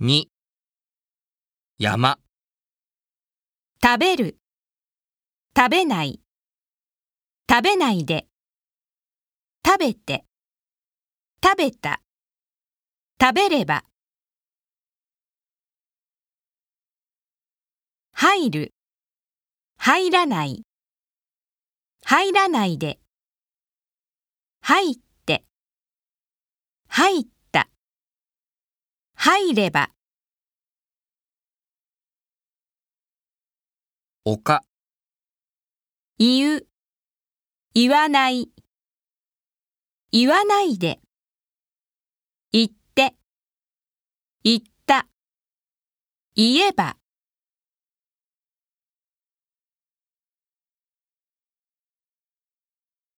2山。食べる、食べない、食べないで、食べて、食べた、食べれば、入る、入らない、入らないで、入って、入った、入れば、丘言う、言わない、言わないで、言って、言った、言えば、